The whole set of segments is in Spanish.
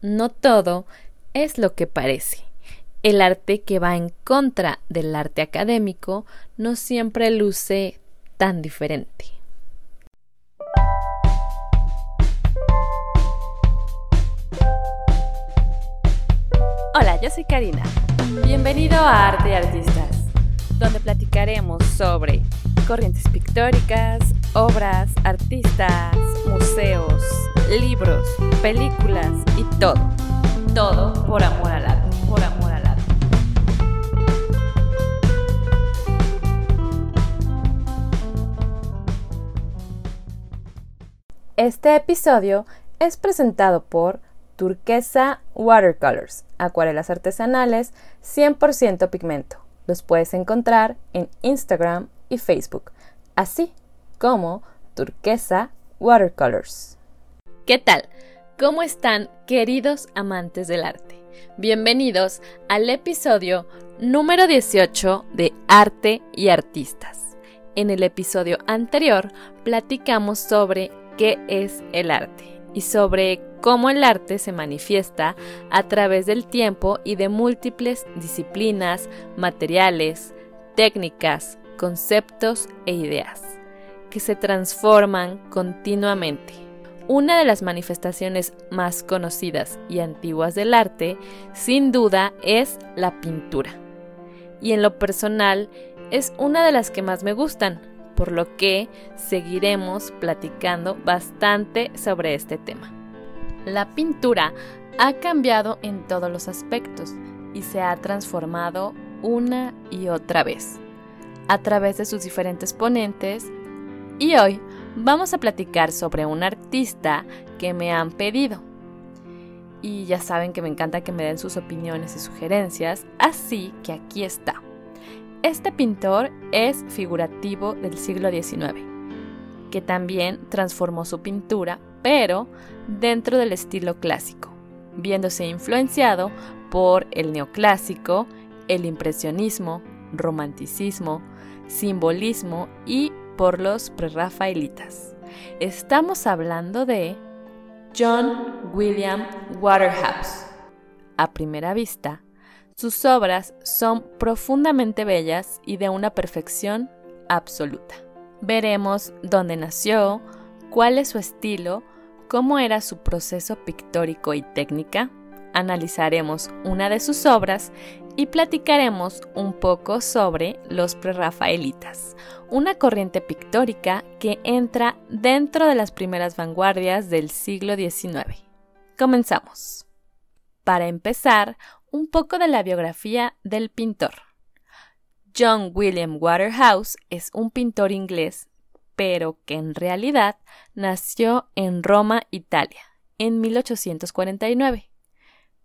no todo es lo que parece. El arte que va en contra del arte académico no siempre luce tan diferente. Hola, yo soy Karina. Bienvenido a Arte y Artistas, donde platicaremos sobre corrientes pictóricas, obras, artistas, museos, libros, películas y todo. Todo por amor al arte, por amor al arte. Este episodio es presentado por Turquesa Watercolors, acuarelas artesanales 100% pigmento. Los puedes encontrar en Instagram y Facebook, así como Turquesa Watercolors. ¿Qué tal? ¿Cómo están, queridos amantes del arte? Bienvenidos al episodio número 18 de Arte y Artistas. En el episodio anterior platicamos sobre qué es el arte y sobre cómo el arte se manifiesta a través del tiempo y de múltiples disciplinas, materiales, técnicas, conceptos e ideas, que se transforman continuamente. Una de las manifestaciones más conocidas y antiguas del arte, sin duda, es la pintura. Y en lo personal, es una de las que más me gustan, por lo que seguiremos platicando bastante sobre este tema. La pintura ha cambiado en todos los aspectos y se ha transformado una y otra vez a través de sus diferentes ponentes y hoy vamos a platicar sobre un artista que me han pedido. Y ya saben que me encanta que me den sus opiniones y sugerencias, así que aquí está. Este pintor es figurativo del siglo XIX, que también transformó su pintura, pero dentro del estilo clásico, viéndose influenciado por el neoclásico, el impresionismo, romanticismo, simbolismo y por los prerrafaelitas. Estamos hablando de John William Waterhouse. A primera vista, sus obras son profundamente bellas y de una perfección absoluta. Veremos dónde nació, cuál es su estilo, cómo era su proceso pictórico y técnica, analizaremos una de sus obras y platicaremos un poco sobre los prerrafaelitas, una corriente pictórica que entra dentro de las primeras vanguardias del siglo XIX. Comenzamos. Para empezar, un poco de la biografía del pintor. John William Waterhouse es un pintor inglés, pero que en realidad nació en Roma, Italia, en 1849,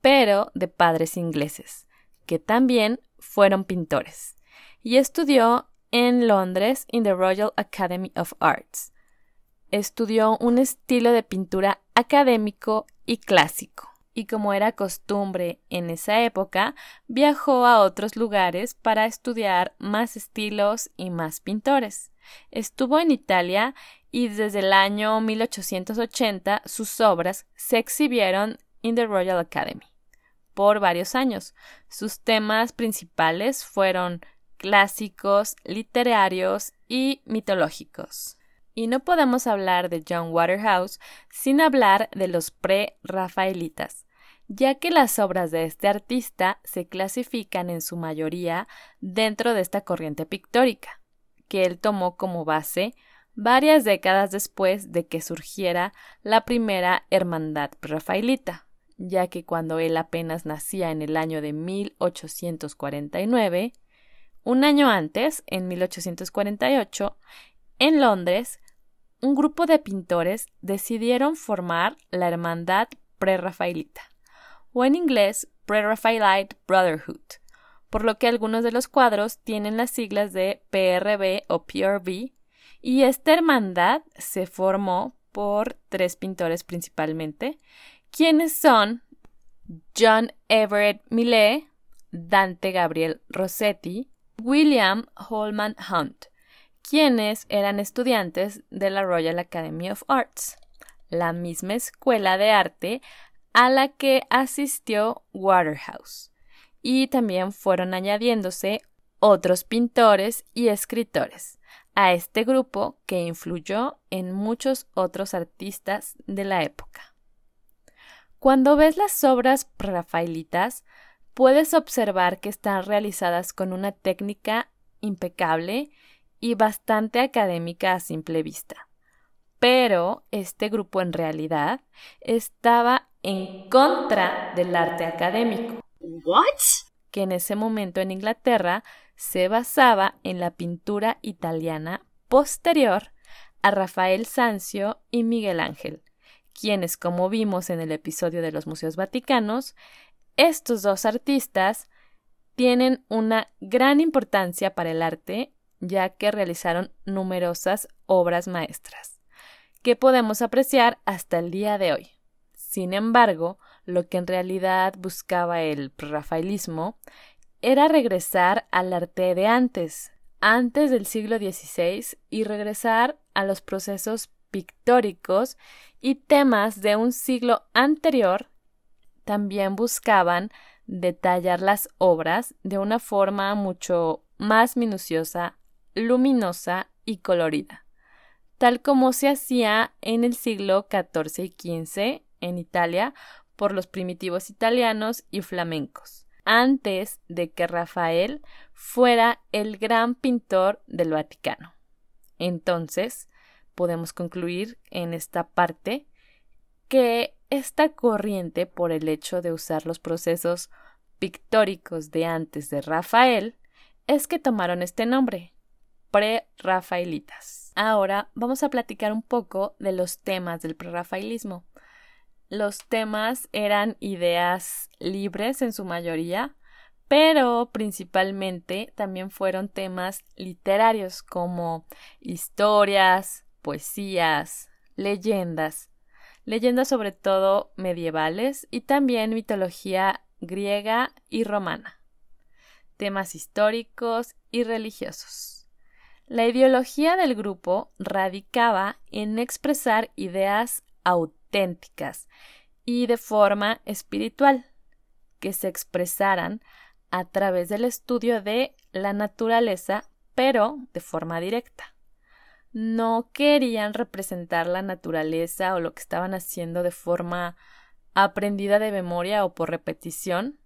pero de padres ingleses que también fueron pintores, y estudió en Londres en the Royal Academy of Arts. Estudió un estilo de pintura académico y clásico, y como era costumbre en esa época, viajó a otros lugares para estudiar más estilos y más pintores. Estuvo en Italia y desde el año 1880 sus obras se exhibieron en the Royal Academy por varios años. Sus temas principales fueron clásicos, literarios y mitológicos. Y no podemos hablar de John Waterhouse sin hablar de los pre-rafaelitas, ya que las obras de este artista se clasifican en su mayoría dentro de esta corriente pictórica, que él tomó como base varias décadas después de que surgiera la primera hermandad rafaelita ya que cuando él apenas nacía en el año de 1849, un año antes, en 1848, en Londres, un grupo de pintores decidieron formar la Hermandad Prerrafaelita, o en inglés Preraphaelite Brotherhood, por lo que algunos de los cuadros tienen las siglas de PRB o PRB, y esta hermandad se formó por tres pintores principalmente, ¿Quiénes son John Everett Millet, Dante Gabriel Rossetti, William Holman Hunt, quienes eran estudiantes de la Royal Academy of Arts, la misma escuela de arte a la que asistió Waterhouse, y también fueron añadiéndose otros pintores y escritores a este grupo que influyó en muchos otros artistas de la época. Cuando ves las obras prerafaelitas, puedes observar que están realizadas con una técnica impecable y bastante académica a simple vista. Pero este grupo en realidad estaba en contra del arte académico. Que en ese momento en Inglaterra se basaba en la pintura italiana posterior a Rafael Sanzio y Miguel Ángel, quienes, como vimos en el episodio de los Museos Vaticanos, estos dos artistas tienen una gran importancia para el arte, ya que realizaron numerosas obras maestras, que podemos apreciar hasta el día de hoy. Sin embargo, lo que en realidad buscaba el rafaelismo era regresar al arte de antes, antes del siglo XVI, y regresar a los procesos pictóricos y temas de un siglo anterior también buscaban detallar las obras de una forma mucho más minuciosa, luminosa y colorida, tal como se hacía en el siglo XIV y XV en Italia por los primitivos italianos y flamencos, antes de que Rafael fuera el gran pintor del Vaticano. Entonces, podemos concluir en esta parte que esta corriente, por el hecho de usar los procesos pictóricos de antes de Rafael, es que tomaron este nombre, pre-rafaelitas. Ahora vamos a platicar un poco de los temas del prerrafaelismo. Los temas eran ideas libres en su mayoría, pero principalmente también fueron temas literarios como historias, poesías, leyendas, leyendas sobre todo medievales y también mitología griega y romana, temas históricos y religiosos. La ideología del grupo radicaba en expresar ideas auténticas y de forma espiritual, que se expresaran a través del estudio de la naturaleza, pero de forma directa no querían representar la naturaleza o lo que estaban haciendo de forma aprendida de memoria o por repetición,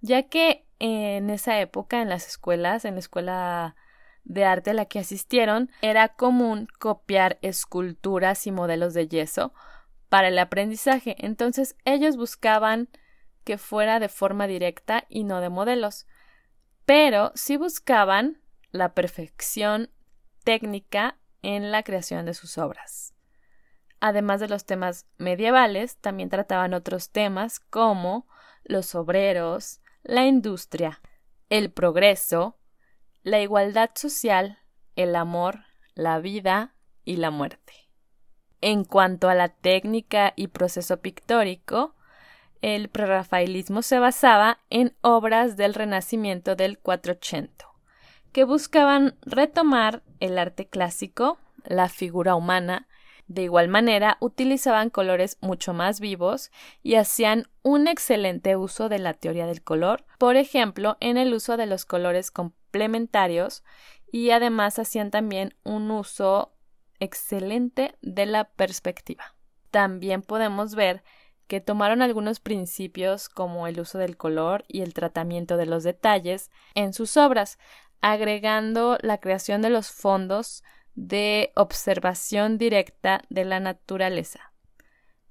ya que en esa época en las escuelas, en la escuela de arte a la que asistieron, era común copiar esculturas y modelos de yeso para el aprendizaje. Entonces ellos buscaban que fuera de forma directa y no de modelos. Pero sí buscaban la perfección técnica en la creación de sus obras. Además de los temas medievales, también trataban otros temas como los obreros, la industria, el progreso, la igualdad social, el amor, la vida y la muerte. En cuanto a la técnica y proceso pictórico, el prerrafaelismo se basaba en obras del Renacimiento del 480, que buscaban retomar el arte clásico, la figura humana, de igual manera utilizaban colores mucho más vivos y hacían un excelente uso de la teoría del color, por ejemplo, en el uso de los colores complementarios y además hacían también un uso excelente de la perspectiva. También podemos ver que tomaron algunos principios como el uso del color y el tratamiento de los detalles en sus obras, agregando la creación de los fondos de observación directa de la naturaleza.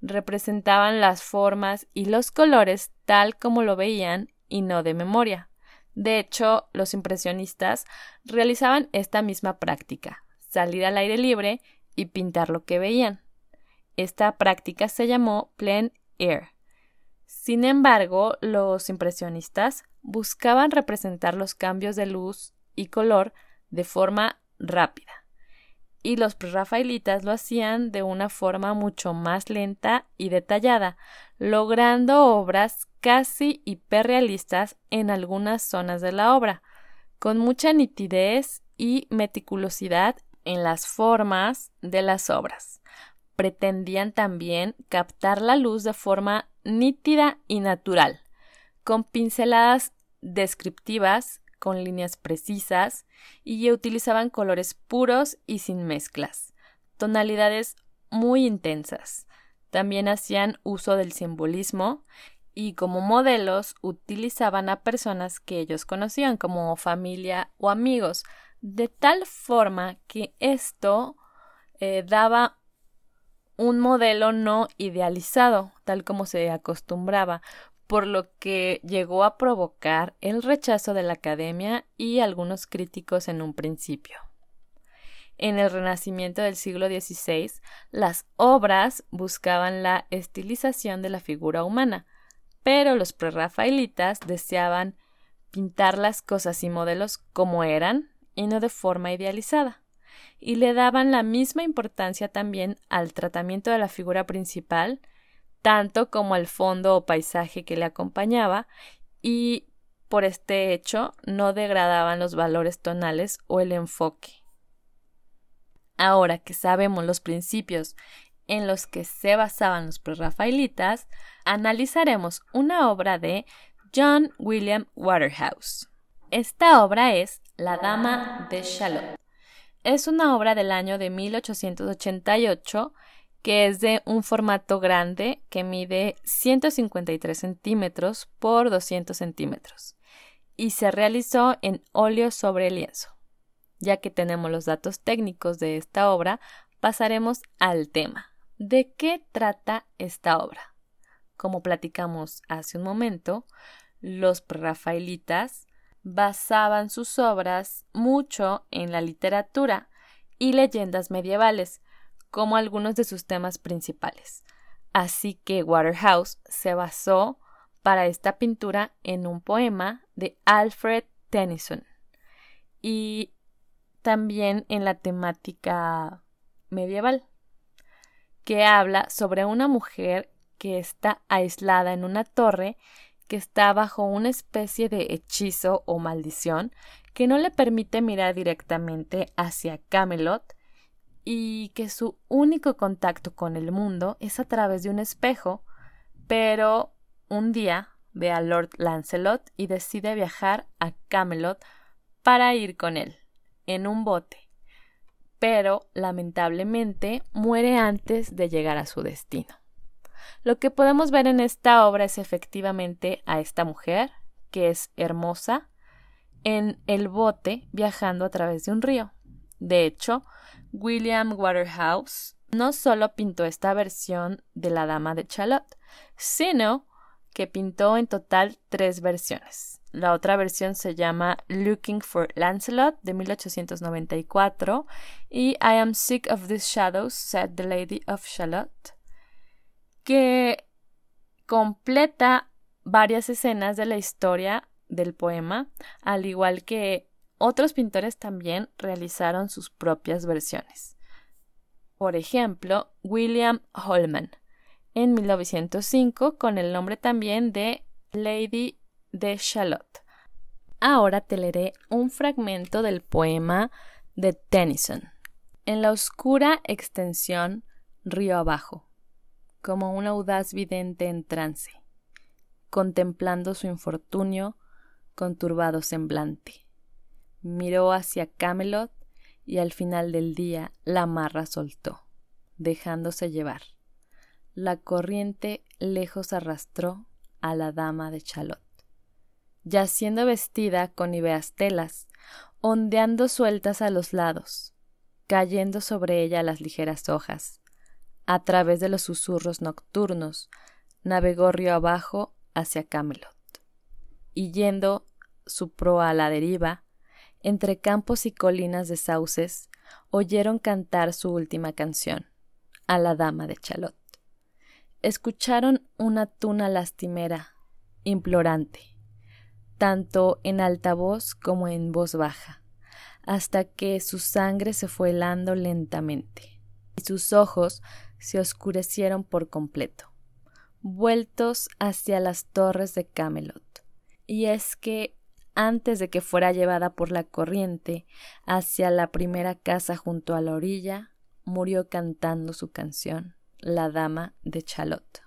Representaban las formas y los colores tal como lo veían y no de memoria. De hecho, los impresionistas realizaban esta misma práctica, salir al aire libre y pintar lo que veían. Esta práctica se llamó plein air. Sin embargo, los impresionistas buscaban representar los cambios de luz y color de forma rápida. Y los prerrafaelitas lo hacían de una forma mucho más lenta y detallada, logrando obras casi hiperrealistas en algunas zonas de la obra, con mucha nitidez y meticulosidad en las formas de las obras. Pretendían también captar la luz de forma nítida y natural, con pinceladas descriptivas, con líneas precisas, y utilizaban colores puros y sin mezclas, tonalidades muy intensas. También hacían uso del simbolismo y como modelos utilizaban a personas que ellos conocían como familia o amigos, de tal forma que esto eh, daba un modelo no idealizado, tal como se acostumbraba, por lo que llegó a provocar el rechazo de la academia y algunos críticos en un principio. En el Renacimiento del siglo XVI, las obras buscaban la estilización de la figura humana, pero los prerrafaelitas deseaban pintar las cosas y modelos como eran y no de forma idealizada, y le daban la misma importancia también al tratamiento de la figura principal tanto como al fondo o paisaje que le acompañaba, y por este hecho no degradaban los valores tonales o el enfoque. Ahora que sabemos los principios en los que se basaban los prerrafaelitas, analizaremos una obra de John William Waterhouse. Esta obra es La Dama de Shalott. Es una obra del año de 1888 que es de un formato grande que mide 153 centímetros por 200 centímetros y se realizó en óleo sobre lienzo. Ya que tenemos los datos técnicos de esta obra, pasaremos al tema. ¿De qué trata esta obra? Como platicamos hace un momento, los prerrafaelitas basaban sus obras mucho en la literatura y leyendas medievales, como algunos de sus temas principales. Así que Waterhouse se basó para esta pintura en un poema de Alfred Tennyson y también en la temática medieval, que habla sobre una mujer que está aislada en una torre que está bajo una especie de hechizo o maldición que no le permite mirar directamente hacia Camelot y que su único contacto con el mundo es a través de un espejo, pero un día ve a Lord Lancelot y decide viajar a Camelot para ir con él, en un bote, pero lamentablemente muere antes de llegar a su destino. Lo que podemos ver en esta obra es efectivamente a esta mujer, que es hermosa, en el bote viajando a través de un río. De hecho, William Waterhouse no solo pintó esta versión de la Dama de Chalot, sino que pintó en total tres versiones. La otra versión se llama Looking for Lancelot de 1894 y I Am Sick of These Shadows, said the Lady of Shalott, que completa varias escenas de la historia del poema, al igual que otros pintores también realizaron sus propias versiones. Por ejemplo, William Holman, en 1905, con el nombre también de Lady de Shalott. Ahora te leeré un fragmento del poema de Tennyson. En la oscura extensión, río abajo, como un audaz vidente en trance, contemplando su infortunio con turbado semblante miró hacia Camelot y al final del día la marra soltó, dejándose llevar. La corriente lejos arrastró a la dama de Chalot, yaciendo vestida con ibeas telas, ondeando sueltas a los lados, cayendo sobre ella las ligeras hojas. A través de los susurros nocturnos, navegó río abajo hacia Camelot, y yendo su proa a la deriva, entre campos y colinas de sauces, oyeron cantar su última canción, a la dama de Chalot. Escucharon una tuna lastimera, implorante, tanto en alta voz como en voz baja, hasta que su sangre se fue helando lentamente, y sus ojos se oscurecieron por completo, vueltos hacia las torres de Camelot. Y es que antes de que fuera llevada por la corriente hacia la primera casa junto a la orilla, murió cantando su canción, La Dama de Chalot.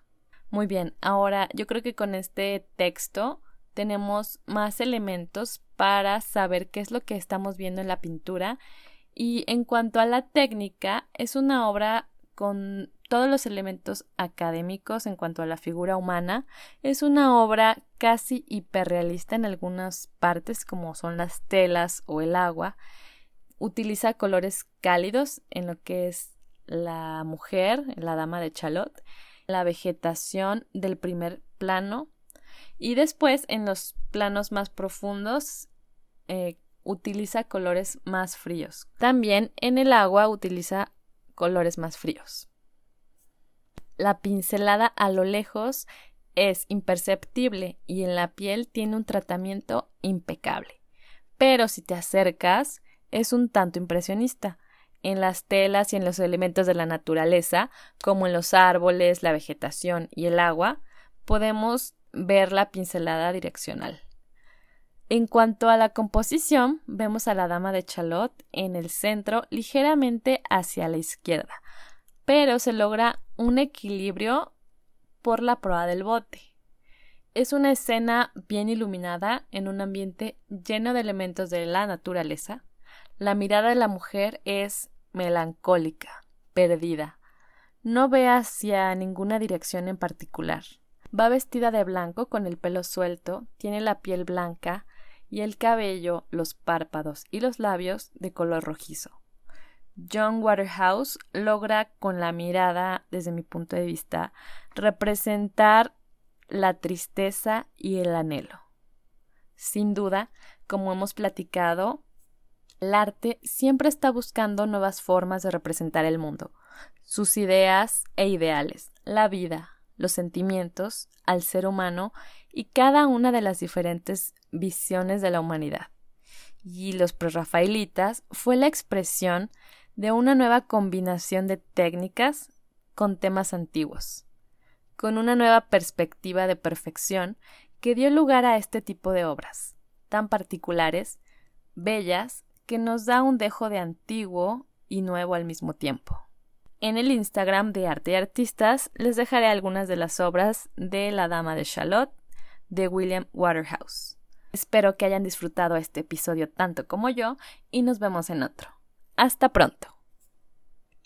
Muy bien, ahora yo creo que con este texto tenemos más elementos para saber qué es lo que estamos viendo en la pintura y en cuanto a la técnica, es una obra con todos los elementos académicos en cuanto a la figura humana. Es una obra casi hiperrealista en algunas partes, como son las telas o el agua. Utiliza colores cálidos en lo que es la mujer, la dama de Chalot, la vegetación del primer plano y después en los planos más profundos eh, utiliza colores más fríos. También en el agua utiliza colores más fríos. La pincelada a lo lejos es imperceptible y en la piel tiene un tratamiento impecable. Pero si te acercas, es un tanto impresionista. En las telas y en los elementos de la naturaleza, como en los árboles, la vegetación y el agua, podemos ver la pincelada direccional. En cuanto a la composición, vemos a la dama de Chalot en el centro ligeramente hacia la izquierda, pero se logra un equilibrio por la proa del bote. Es una escena bien iluminada en un ambiente lleno de elementos de la naturaleza. La mirada de la mujer es melancólica, perdida. No ve hacia ninguna dirección en particular. Va vestida de blanco con el pelo suelto, tiene la piel blanca, y el cabello, los párpados y los labios de color rojizo. John Waterhouse logra con la mirada, desde mi punto de vista, representar la tristeza y el anhelo. Sin duda, como hemos platicado, el arte siempre está buscando nuevas formas de representar el mundo, sus ideas e ideales, la vida, los sentimientos, al ser humano y cada una de las diferentes visiones de la humanidad. Y los prerrafaelitas fue la expresión de una nueva combinación de técnicas con temas antiguos, con una nueva perspectiva de perfección que dio lugar a este tipo de obras, tan particulares, bellas, que nos da un dejo de antiguo y nuevo al mismo tiempo. En el Instagram de Arte y Artistas les dejaré algunas de las obras de La Dama de Charlotte de William Waterhouse. Espero que hayan disfrutado este episodio tanto como yo y nos vemos en otro. Hasta pronto.